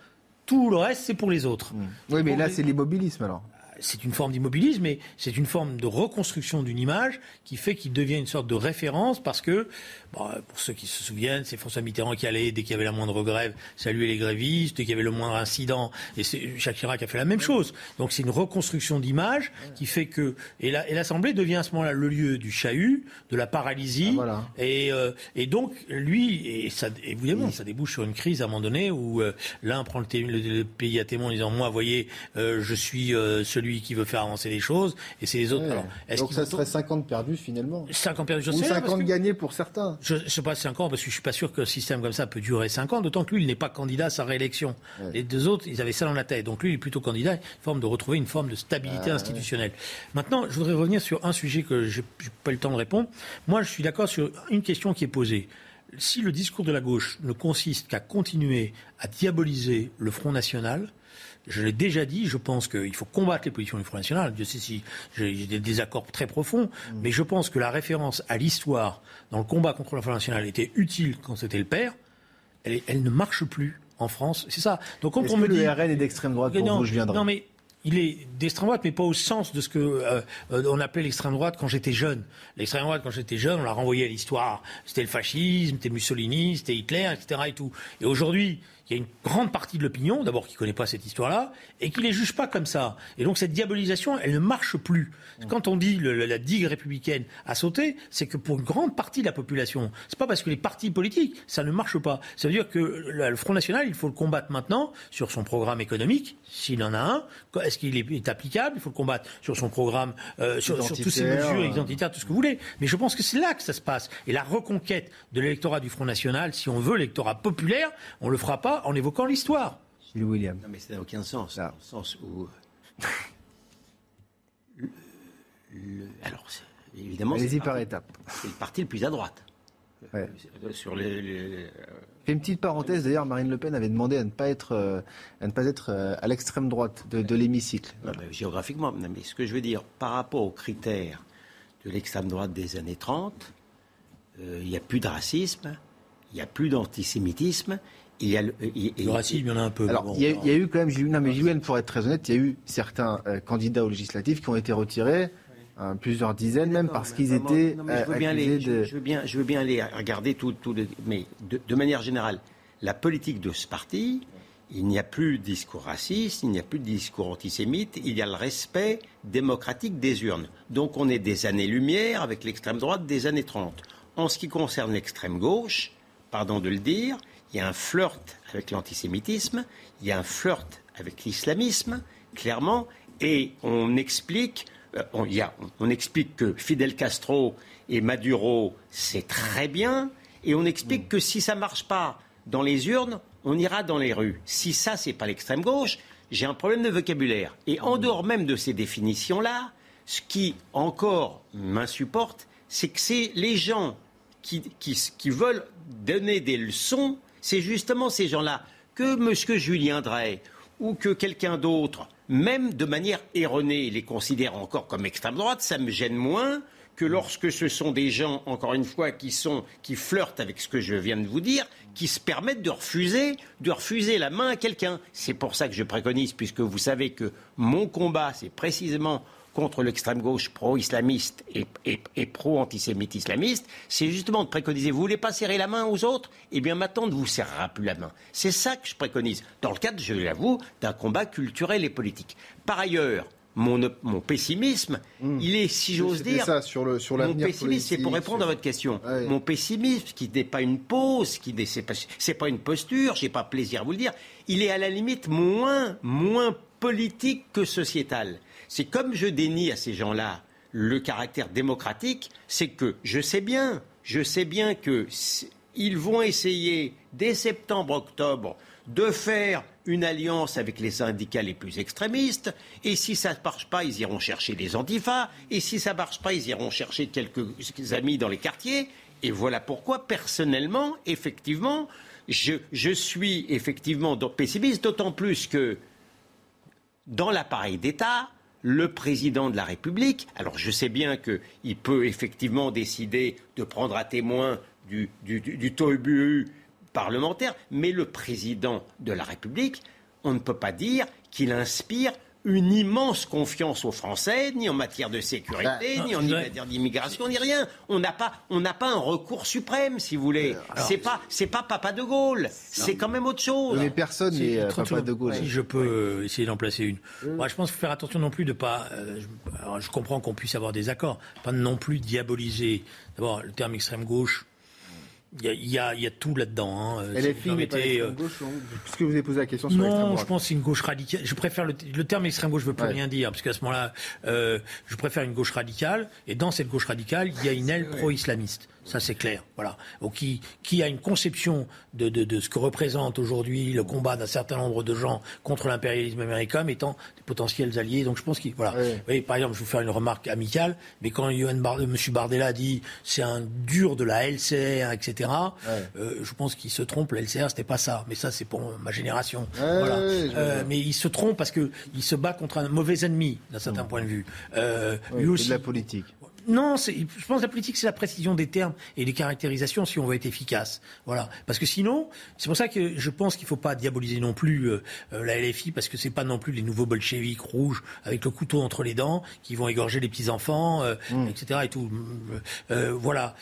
tout le reste, c'est pour les autres. Mmh. Oui, mais là, les... c'est l'immobilisme alors c'est une forme d'immobilisme, mais c'est une forme de reconstruction d'une image qui fait qu'il devient une sorte de référence parce que, bon, pour ceux qui se souviennent, c'est François Mitterrand qui allait, dès qu'il y avait la moindre grève, saluer les grévistes, dès qu'il y avait le moindre incident, et Jacques Chirac a fait la même chose. Donc c'est une reconstruction d'image qui fait que, et l'Assemblée devient à ce moment-là le lieu du chahut, de la paralysie, ah, voilà. et, euh, et donc lui, et ça, évidemment, oui. ça débouche sur une crise à un moment donné où euh, l'un prend le, le, le, pays à témoin en disant, moi, voyez, euh, je suis euh, qui veut faire avancer les choses, et c'est les autres. Ouais. Alors, Donc ça serait 50 perdus finalement 50 perdus, je Ou sais 50 gagnés pour certains Je ne sais pas 50 parce que je suis pas sûr qu'un système comme ça peut durer 5 ans, d'autant que lui, il n'est pas candidat à sa réélection. Les deux autres, ils avaient ça dans la tête. Donc lui, il est plutôt candidat, une forme de retrouver une forme de stabilité ah, institutionnelle. Maintenant, je voudrais revenir sur un sujet que je n'ai pas eu le temps de répondre. Moi, je suis d'accord sur une question qui est posée si le discours de la gauche ne consiste qu'à continuer à diaboliser le Front National, je l'ai déjà dit, je pense qu'il faut combattre les positions du Front National. Je sais si j'ai des désaccords très profonds, mmh. mais je pense que la référence à l'histoire dans le combat contre le Front National était utile quand c'était le père. Elle, elle, ne marche plus en France. C'est ça. Donc quand on me que dit le RN est d'extrême droite pour non, vous, je viendrai. Non mais il est d'extrême droite, mais pas au sens de ce que euh, on appelait l'extrême droite quand j'étais jeune. L'extrême droite, quand j'étais jeune, on l'a renvoyé à l'histoire. C'était le fascisme, c'était Mussolini, c'était Hitler, etc. Et, tout. et aujourd'hui, il y a une grande partie de l'opinion, d'abord qui ne connaît pas cette histoire-là, et qui ne les juge pas comme ça. Et donc cette diabolisation, elle ne marche plus. Quand on dit le, la digue républicaine a sauté, c'est que pour une grande partie de la population, c'est pas parce que les partis politiques, ça ne marche pas. Ça veut dire que le Front National, il faut le combattre maintenant sur son programme économique, s'il en a un. Est-ce qu'il est, applicable? Il faut le combattre sur son programme, euh, sur, sur toutes ces mesures identitaires, tout ce que vous voulez. Mais je pense que c'est là que ça se passe. Et la reconquête de l'électorat du Front National, si on veut l'électorat populaire, on le fera pas en évoquant l'histoire. Gilles William. Non, mais ça n'a aucun sens. Dans le sens où. alors, évidemment. Allez-y par étapes. C'est le parti le plus à droite. Ouais. Sur les, Fais une petite parenthèse, d'ailleurs, Marine Le Pen avait demandé à ne pas être, euh, à, ne pas être euh, à l'extrême droite de, l'hémicycle. géographiquement, mais ce que je veux dire, par rapport aux critères de l'extrême droite des années 30, euh, il n'y a plus de racisme, il n'y a plus d'antisémitisme, il y a le, racisme, il y en a un peu. Alors, il, y a, eu quand même, non, mais pour être très honnête, il y a eu certains euh, candidats aux législatives qui ont été retirés, hein, plusieurs dizaines même, parce qu'ils étaient je, veux bien les, je, veux bien, je veux bien les regarder tout, tout mais de, manière générale, la politique de ce parti, il n'y a plus de discours raciste, il n'y a plus de discours antisémite, il y a le respect démocratique des urnes. Donc on est des années-lumière avec l'extrême droite des années 30. En ce qui concerne l'extrême gauche, pardon de le dire, il y a un flirt avec l'antisémitisme, il y a un flirt avec l'islamisme, clairement, et on explique, euh, on, explique que Fidel Castro et Maduro, c'est très bien, et on explique que si ça ne marche pas dans les urnes, on ira dans les rues. Si ça, c'est pas l'extrême gauche, j'ai un problème de vocabulaire. Et en dehors même de ces définitions-là, ce qui encore m'insupporte, c'est que c'est les gens qui, qui, veulent donner des leçons, c'est justement ces gens-là que M. Julien Drey ou que quelqu'un d'autre, même de manière erronée, les considère encore comme extrême droite, ça me gêne moins que lorsque ce sont des gens, encore une fois, qui sont, qui flirtent avec ce que je viens de vous dire, qui se permettent de refuser, de refuser la main à quelqu'un. C'est pour ça que je préconise, puisque vous savez que mon combat, c'est précisément contre l'extrême gauche pro-islamiste et, pro-antisémite islamiste, c'est justement de préconiser, vous voulez pas serrer la main aux autres? Eh bien maintenant, on ne vous serrera plus la main. C'est ça que je préconise, dans le cadre, je l'avoue, d'un combat culturel et politique. Par ailleurs, mon, pessimisme, hmm. il est, si j'ose dire, ça, sur le, sur mon pessimisme, c'est pour répondre à votre question. Mon pessimisme, qui n'est pas une pause, qui n'est pas, pas une posture, j'ai pas plaisir à vous le dire, il est à la limite moins, moins politique que sociétal. C'est comme je dénie à ces gens-là le caractère démocratique, c'est que je sais bien, je sais bien qu'ils vont essayer dès septembre-octobre de faire une alliance avec les syndicats les plus extrémistes, et si ça ne marche pas, ils iront chercher des antifas, et si ça ne marche pas, ils iront chercher quelques amis dans les quartiers, et voilà pourquoi, personnellement, effectivement, je, je suis effectivement pessimiste, d'autant plus que dans l'appareil d'État, le président de la République, alors je sais bien qu'il peut effectivement décider de prendre à témoin du, du, parlementaire, mais le président de la République, on ne peut pas dire qu'il inspire une immense confiance aux Français, ni en matière de sécurité, bah, ni en matière d'immigration, ni rien. On n'a pas, on n'a pas un recours suprême, si vous voulez. C'est pas, c'est pas Papa de Gaulle. C'est quand même autre chose. Mais personne n'est euh, Papa de Gaulle. Si je peux essayer d'en placer une. Moi, je pense qu'il faut faire attention non plus de pas. Euh, je comprends qu'on puisse avoir des accords, pas non plus diaboliser. D'abord, le terme extrême gauche il y, a, tout là-dedans. Hein. LFI n'est pas euh... gauche, puisque vous avez posé la question sur Non, je pense que c'est une gauche radicale. Je préfère le, terme extrême gauche, je veux plus rien dire, parce qu'à ce moment-là, euh, je préfère une gauche radicale. Et dans cette gauche radicale, il y a une aile pro-islamiste. Ça, c'est clair. Voilà. Ou qui, qui a une conception de, de, de ce que représente aujourd'hui le combat d'un certain nombre de gens contre l'impérialisme américain étant des potentiels alliés. Donc je pense qu'il. Voilà. Oui. par exemple, je vais vous faire une remarque amicale, mais quand M. Bardella dit c'est un dur de la LCR, etc., euh, je pense qu'il se trompe. La LCR, c'était pas ça. Mais ça, c'est pour ma génération. voilà. Euh, mais il se trompe parce qu'il se bat contre un mauvais ennemi, d'un certain point de vue. Euh, lui aussi. de la politique. Non, je pense que la politique, c'est la précision des termes et des caractérisations si on veut être efficace. Voilà. Parce que sinon, c'est pour ça que je pense qu'il ne faut pas diaboliser non plus euh, euh, la LFI, parce que ce n'est pas non plus les nouveaux bolcheviks rouges avec le couteau entre les dents qui vont égorger les petits-enfants, euh, mmh. etc. Et tout. voilà.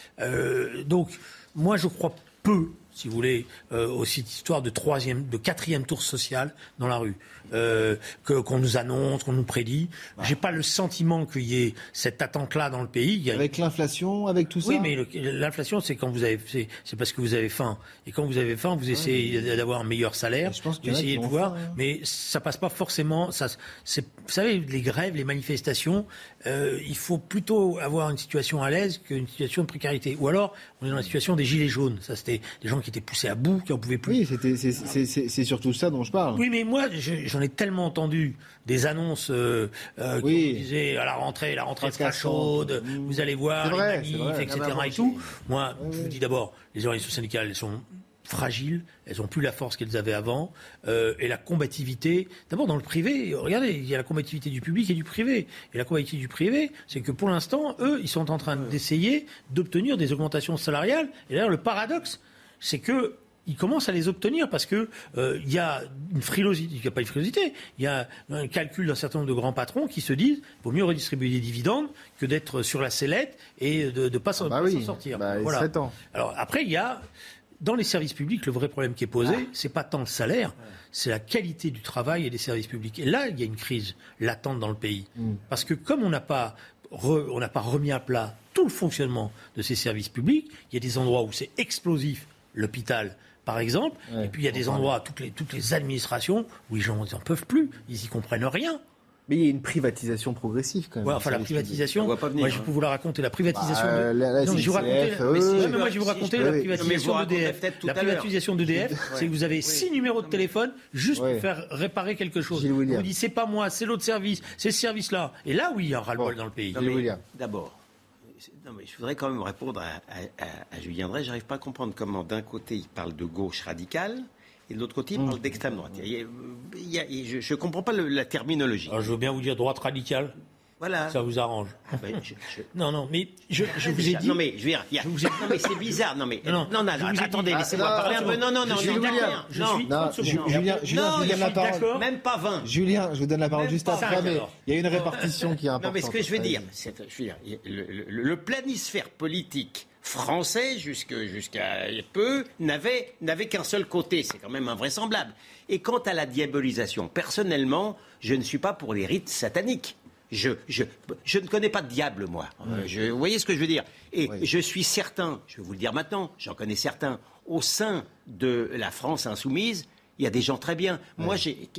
donc, moi, je crois peu si vous voulez, euh, aussi histoire de troisième, de quatrième tour social dans la rue. Euh, qu'on nous annonce, qu'on nous prédit. Bah. J'ai pas le sentiment qu'il y ait cette attente-là dans le pays. Avec l'inflation, avec tout ça. Oui, mais l'inflation, c'est quand vous avez, c'est, parce que vous avez faim. Et quand vous avez faim, vous essayez d'avoir un meilleur salaire, je pense vous essayez de pouvoir, hein. mais ça passe pas forcément. Ça, vous savez, les grèves, les manifestations, euh, il faut plutôt avoir une situation à l'aise qu'une situation de précarité. Ou alors, on est dans la situation des gilets jaunes. Ça, c'était des gens qui étaient poussés à bout, qui en pouvaient plus. Oui, c'était, c'est, surtout ça dont je parle. Oui, mais moi, j'en ai tellement entendu des annonces euh, euh, qui disaient à la rentrée, la rentrée sera chaude, vous allez voir, les manifs, etc. et tout. Moi, je vous dis d'abord, les organisations syndicales, elles sont fragiles, elles n'ont plus la force qu'elles avaient avant, euh, et la combativité, d'abord dans le privé, regardez, il y a la combativité du public et du privé. Et la combativité du privé, c'est que pour l'instant, eux, ils sont en train d'essayer d'obtenir des augmentations salariales. Et d'ailleurs, le paradoxe, c'est que ils commencent à les obtenir parce que euh, il y a une frilosité, il n'y a pas une frilosité, il y a un calcul d'un certain nombre de grands patrons qui se disent vaut mieux redistribuer des dividendes que d'être sur la sellette et de ne pas s'en ah bah sortir. Bah, voilà. Alors après, il y a dans les services publics, le vrai problème qui est posé, ce ah. c'est pas tant le salaire, c'est la qualité du travail et des services publics. Et là, il y a une crise latente dans le pays. Mm. Parce que comme on n'a pas, on n'a pas remis à plat tout le fonctionnement de ces services publics, il y a des endroits où c'est explosif, l'hôpital, par exemple, et puis il y a des endroits, toutes les, toutes les administrations, où les gens n'en peuvent plus, ils y comprennent rien. Mais il y a une privatisation progressive quand même. Ouais, enfin la privatisation. moi, je peux vous la raconter. La privatisation. Bah, de... non, je vous raconter. moi, je vais vous raconter la privatisation d'EDF. La privatisation d'EDF, c'est que vous avez six numéros de téléphone juste pour faire réparer quelque chose. On vous dit c'est pas moi, c'est l'autre service, c'est ce service-là. Et là, oui, il y a un ras-le-bol dans le pays. D'abord, je voudrais quand même répondre à, Julien Drey. J'arrive pas à comprendre comment, d'un côté, il parle de gauche radicale et de l'autre côté, il parle d'extrême droite. je ne comprends pas la terminologie. Alors, je veux bien vous dire droite radicale. Voilà. Ça vous arrange. Ah ben, non, non, mais je, vous ai dit. Non, mais je veux dire, non, mais c'est bizarre. Non, mais non, non, non, attendez, laissez-moi parler un peu. Non, non, non, Julien, je suis. Non, Julien, Julien, je vous donne la parole. Même pas 20. Julien, je vous donne la parole juste après, mais il y a une répartition qui est importante. Non, mais ce que je veux dire, le planisphère politique français jusqu'à peu n'avait qu'un seul côté. C'est quand même invraisemblable. Et quant à la diabolisation, personnellement, je ne suis pas pour les rites sataniques. Je, je, je ne connais pas de diable, moi. Je, vous voyez ce que je veux dire? Et je suis certain, je vais vous le dire maintenant, j'en connais certains, au sein de la France insoumise, il y a des gens très bien. Moi,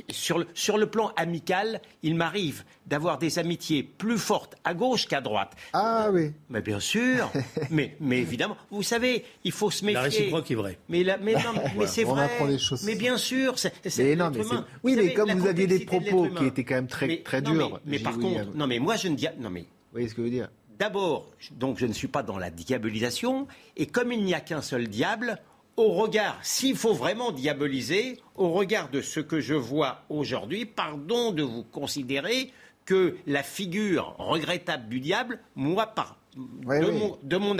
sur le, sur le plan amical, il m'arrive d'avoir des amitiés plus fortes à gauche qu'à droite. Ah oui. Mais bien sûr. mais, mais évidemment, vous savez, il faut se méfier. La réciproque est vraie. Mais, mais, non, mais c'est vrai. On apprend des choses. Mais bien sûr, c'est non, mais Oui, mais comme vous aviez des propos qui étaient quand même très, très durs. mais, par contre, non, mais moi, je ne dis. Non, mais. Vous voyez ce que je veux dire? D'abord, donc je ne suis pas dans la diabolisation, et comme il n'y a qu'un seul diable, au regard, s'il faut vraiment diaboliser, au regard de ce que je vois aujourd'hui, pardon de vous considérer que la figure regrettable du diable, moi, par, de, Mon,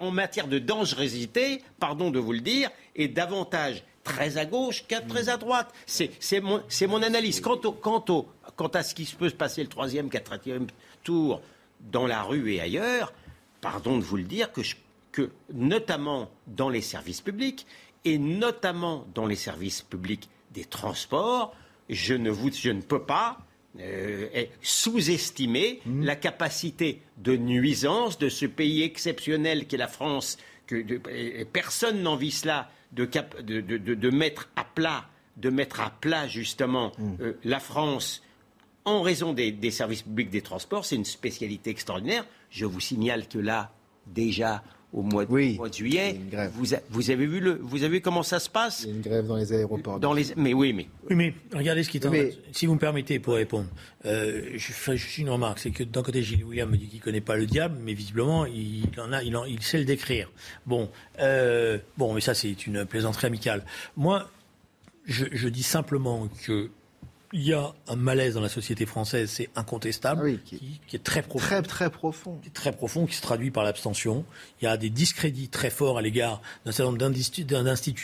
en matière de dangerosité, pardon de vous le dire, est davantage très à gauche qu'à très à droite. C'est mon, mon, analyse. Quant, au, quant, au, quant à ce qui peut se passer le troisième, quatrième tour dans la rue et ailleurs, pardon de vous le dire, que je que, notamment dans les services publics, et notamment dans les services publics des transports, je ne, vous, je ne peux pas euh, sous-estimer mmh. la capacité de nuisance de ce pays exceptionnel qu'est la France, que personne n'envie cela, de, de, de, mettre à plat, de mettre à plat justement mmh. euh, la France en raison des, des services publics des transports. C'est une spécialité extraordinaire. Je vous signale que là, déjà, au mois de, juillet. Vous, avez vu le, vous avez vu comment ça se passe Il y a une grève dans les aéroports. Dans les, mais oui, mais. Oui, mais regardez ce qui est en Si vous me permettez pour répondre, euh, je, fais juste une remarque, c'est que d'un côté, Gilles William me dit qu'il connaît pas le diable, mais visiblement, il en a, il, il sait le décrire. Bon, euh, bon, mais ça, c'est une plaisanterie amicale. Moi, je, je dis simplement que il y a un malaise dans la société française, c'est incontestable, Ah oui, qui, qui- qui est très profond. Très, très profond. qui est très profond, qui se traduit par l'abstention. Il y a des discrédits très forts à l'égard d'un certain nombre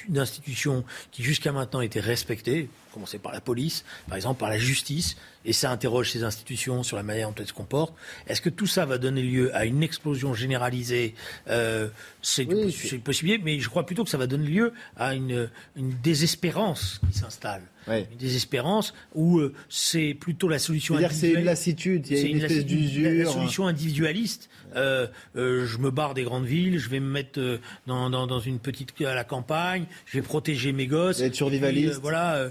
d'institutions qui jusqu'à maintenant étaient respectées, commencer par la police, par exemple par la justice, et ça interroge ces institutions sur la manière dont elles se comportent. Est-ce que tout ça va donner lieu à une explosion généralisée Euh, C'est Oui, une une possibilité, mais je crois plutôt que ça va donner lieu à une, une désespérance qui s'installe. Une désespérance où euh, c'est plutôt la solution que c'est une individuelle. lassitude, il y a C'est une espèce d'usure. La solution individualiste. Euh, euh, je me barre des grandes villes, je vais me mettre euh, dans, dans, dans une petite à la campagne, je vais protéger mes gosses. Et survivaliste. puis, euh, voilà,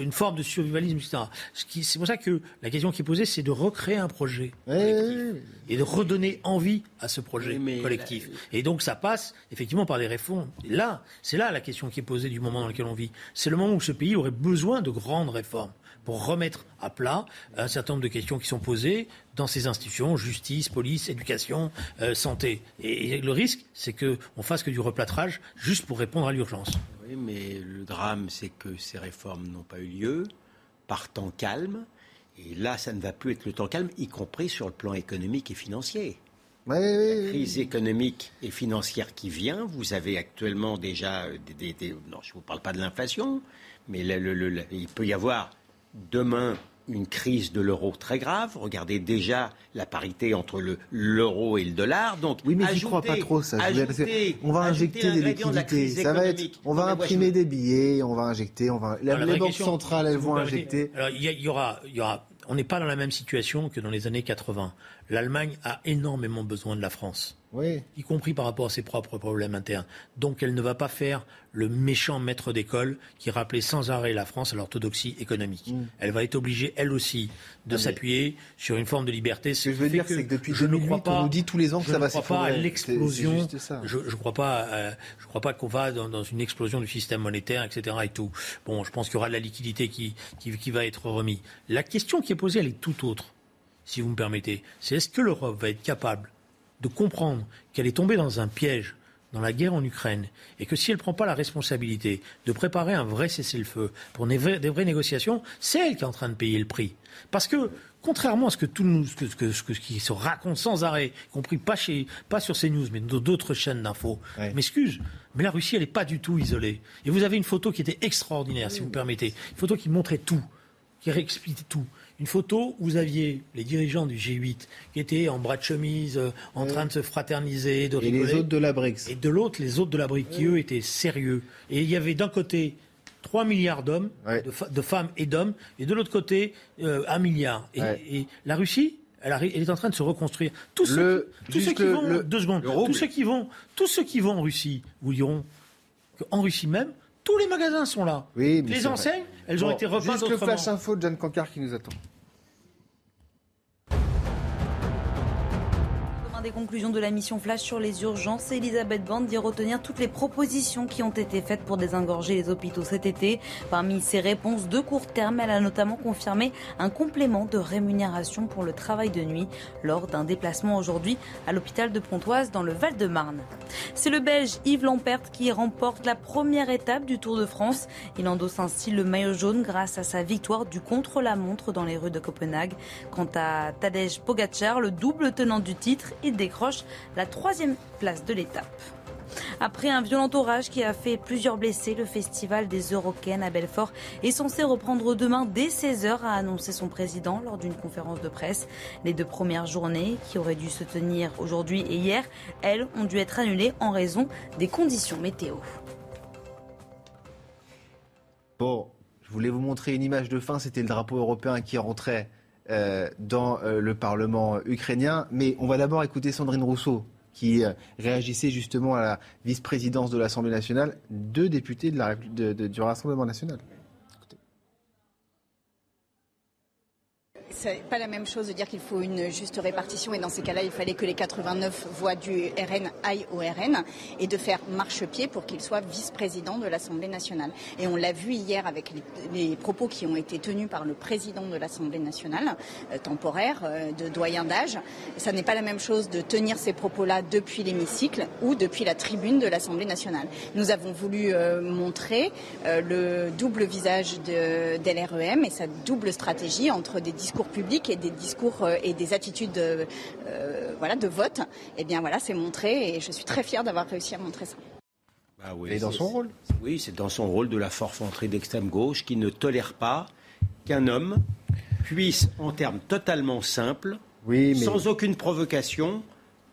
une forme de survivalisme, etc. Ce qui- C'est pour ça que la question qui est posée, c'est de recréer un projet collectif et de redonner envie à ce projet mais collectif. Et donc ça passe effectivement par des réformes. Et là, c'est là la question qui est posée du moment dans lequel on vit. C'est le moment où ce pays aurait besoin de grandes réformes pour remettre à plat un certain nombre de questions qui sont posées dans ces institutions, justice, police, éducation, euh, santé. Et, et le risque, c'est qu'on fasse que du replâtrage juste pour répondre à l'urgence. Oui, mais le drame, c'est que ces réformes n'ont pas eu lieu par temps calme. Et là, ça ne va plus être le temps calme, y compris sur le plan économique et financier. Ouais, ouais, ouais. Crise économique et financière qui vient. Vous avez actuellement déjà euh, des. des- des- non, je ne vous parle pas de l'inflation, mais le- le- le- le- il peut y avoir demain une crise de l'euro très grave. Regardez déjà la parité entre le- l'euro et le dollar. Donc, Oui, mais j'y ajoutez- crois pas trop, ça. Parce on va injecter des de liquidités. Ça va être, on va je imprimer des billets, on va injecter, on va. La, Alors, les banques question, centrales, elles vont injecter. Alors, il y, a- il y aura, il y aura, on n'est pas dans la même situation que dans les années 80. L'Allemagne a énormément besoin de la France, Oui. y compris par rapport à ses propres problèmes internes. Donc, elle ne va pas faire le méchant maître d'école qui rappelait sans arrêt la France à l'orthodoxie économique. Mm. Elle va être obligée, elle aussi, de mais- s'appuyer sur une forme de liberté. Ce que je veux dire, c'est que depuis je ne 2008, crois pas, on nous dit tous les ans que ça ne va s'effondrer. L'explosion. Je ne crois pas, euh, je crois pas qu'on va dans, dans une explosion du système monétaire, etc. Et tout. Bon, je pense qu'il y aura de la liquidité qui, qui, qui va être remise. La question qui est posée, elle est tout autre, si vous me permettez. C'est est-ce que l'Europe va être capable de comprendre qu'elle est tombée dans un piège dans la guerre en Ukraine et que si elle ne prend pas la responsabilité de préparer un vrai cessez-le-feu pour des vraies, des vraies négociations, c'est elle qui est en train de payer le prix. Parce que, contrairement à ce que tout nous, ce que, ce que- ce que- ce qui se raconte sans arrêt, y compris pas, chez, pas sur CNews, mais dans d'autres chaînes d'infos, Ouais. je m'excuse, mais la Russie, elle n'est pas du tout isolée. Et vous avez une photo qui était extraordinaire, si vous me permettez. Une photo qui montrait tout, qui réexpliquait tout. Une photo où vous aviez les dirigeants du G8 qui étaient en bras de chemise, euh, en train de se fraterniser, de Et rigoler. les autres de la BRICS. Et de l'autre, les autres de la brique qui, eux, étaient sérieux. Et il y avait d'un côté 3 milliards d'hommes, Ouais. de, femmes et d'hommes, et de l'autre côté, euh, 1 milliard. Et, Ouais. et la Russie, elle, est en train de se reconstruire. Tous ceux, Le- qui, tous ceux juste qui le- vont, le- deux secondes, tous ceux qui vont, tous ceux qui vont en Russie vous diront qu'en Russie même, tous les magasins sont là. Oui, les vrai. Elles ont Bon, été repeintes Juste le flash info de John Cancard qui nous attend. Des conclusions de la mission Flash sur les urgences, Elisabeth Borne dit retenir toutes les propositions qui ont été faites pour désengorger les hôpitaux cet été. Parmi ses réponses de court terme, elle a notamment confirmé un complément de rémunération pour le travail de nuit lors d'un déplacement aujourd'hui à l'hôpital de Pontoise dans le Val-de-Marne. C'est le Belge Yves Lampert qui remporte la première étape du Tour de France. Il endosse ainsi le maillot jaune grâce à sa victoire du contre-la-montre dans les rues de Copenhague. Quant à Tadej Pogacar, le double tenant du titre, décroche la troisième place de l'étape. Après un violent orage qui a fait plusieurs blessés, le festival des Eurocaines à Belfort est censé reprendre demain dès 16h, a annoncé son président lors d'une conférence de presse. Les deux premières journées, qui auraient dû se tenir aujourd'hui et hier, elles ont dû être annulées en raison des conditions météo. Bon, je voulais vous montrer une image de fin. C'était le drapeau européen qui rentrait dans euh, le Parlement ukrainien. Mais on va d'abord écouter Sandrine Rousseau, qui euh, réagissait justement à la vice-présidence de l'Assemblée nationale, deux députés du Rassemblement national. C'est pas la même chose de dire qu'il faut une juste répartition et dans ces cas-là, il fallait que les 89 voix du RN aillent au RN et de faire marche-pied pour qu'il soit vice-président de l'Assemblée nationale. Et on l'a vu hier avec les, propos qui ont été tenus par le président de l'Assemblée nationale, euh, temporaire, euh, de doyen d'âge. Ça n'est pas la même chose de tenir ces propos-là depuis l'hémicycle ou depuis la tribune de l'Assemblée nationale. Nous avons voulu euh, montrer le double visage de, l'REM et sa double stratégie entre des discours publics et des discours et des attitudes voilà, de vote. Et eh bien voilà, c'est montré et je suis très fière d'avoir réussi à montrer ça. Bah et dans son rôle Oui, c'est dans son rôle de la forfanterie d'extrême gauche qui ne tolère pas qu'un homme puisse, en termes totalement simples, sans aucune provocation,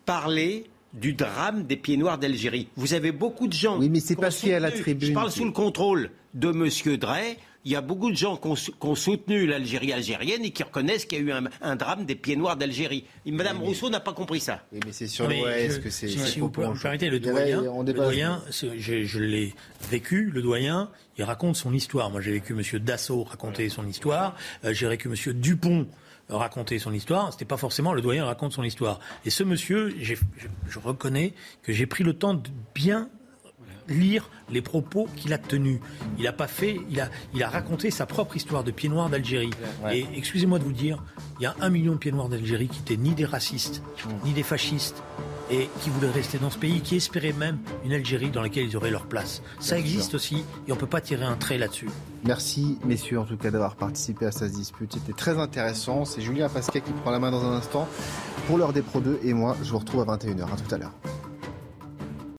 parler du drame des pieds noirs d'Algérie. Vous avez beaucoup de gens. Oui, mais c'est passé à la tribune. Je parle sous le contrôle de M. Drey il y a beaucoup de gens qui ont, soutenu l'Algérie algérienne et qui reconnaissent qu'il y a eu un, drame des pieds noirs d'Algérie. Madame Rousseau n'a pas compris ça. Oui, mais c'est sur le est-ce que c'est. Si, vous pouvez arrêter, le doyen, le doyen je, l'ai vécu, le doyen, il raconte son histoire. Moi, j'ai vécu M. Dassault raconter son histoire. Euh, j'ai vécu M. Dupont raconter son histoire. C'était pas forcément le doyen raconte son histoire. Et ce monsieur, je, je reconnais que j'ai pris le temps de bien lire les propos qu'il a tenus. Il n'a pas fait, il a, il a raconté sa propre histoire de pieds noirs d'Algérie. Et excusez-moi de vous dire, il y a un million de pieds noirs d'Algérie qui n'étaient ni des racistes, ni des fascistes, et qui voulaient rester dans ce pays, qui espéraient même une Algérie dans laquelle ils auraient leur place. Ça existe aussi, et on ne peut pas tirer un trait là-dessus. Merci, messieurs, en tout cas, d'avoir participé à cette dispute. C'était très intéressant. C'est Julien Pasquet qui prend la main dans un instant pour l'heure des Pro 2, et moi, je vous retrouve à 21h. À tout à l'heure.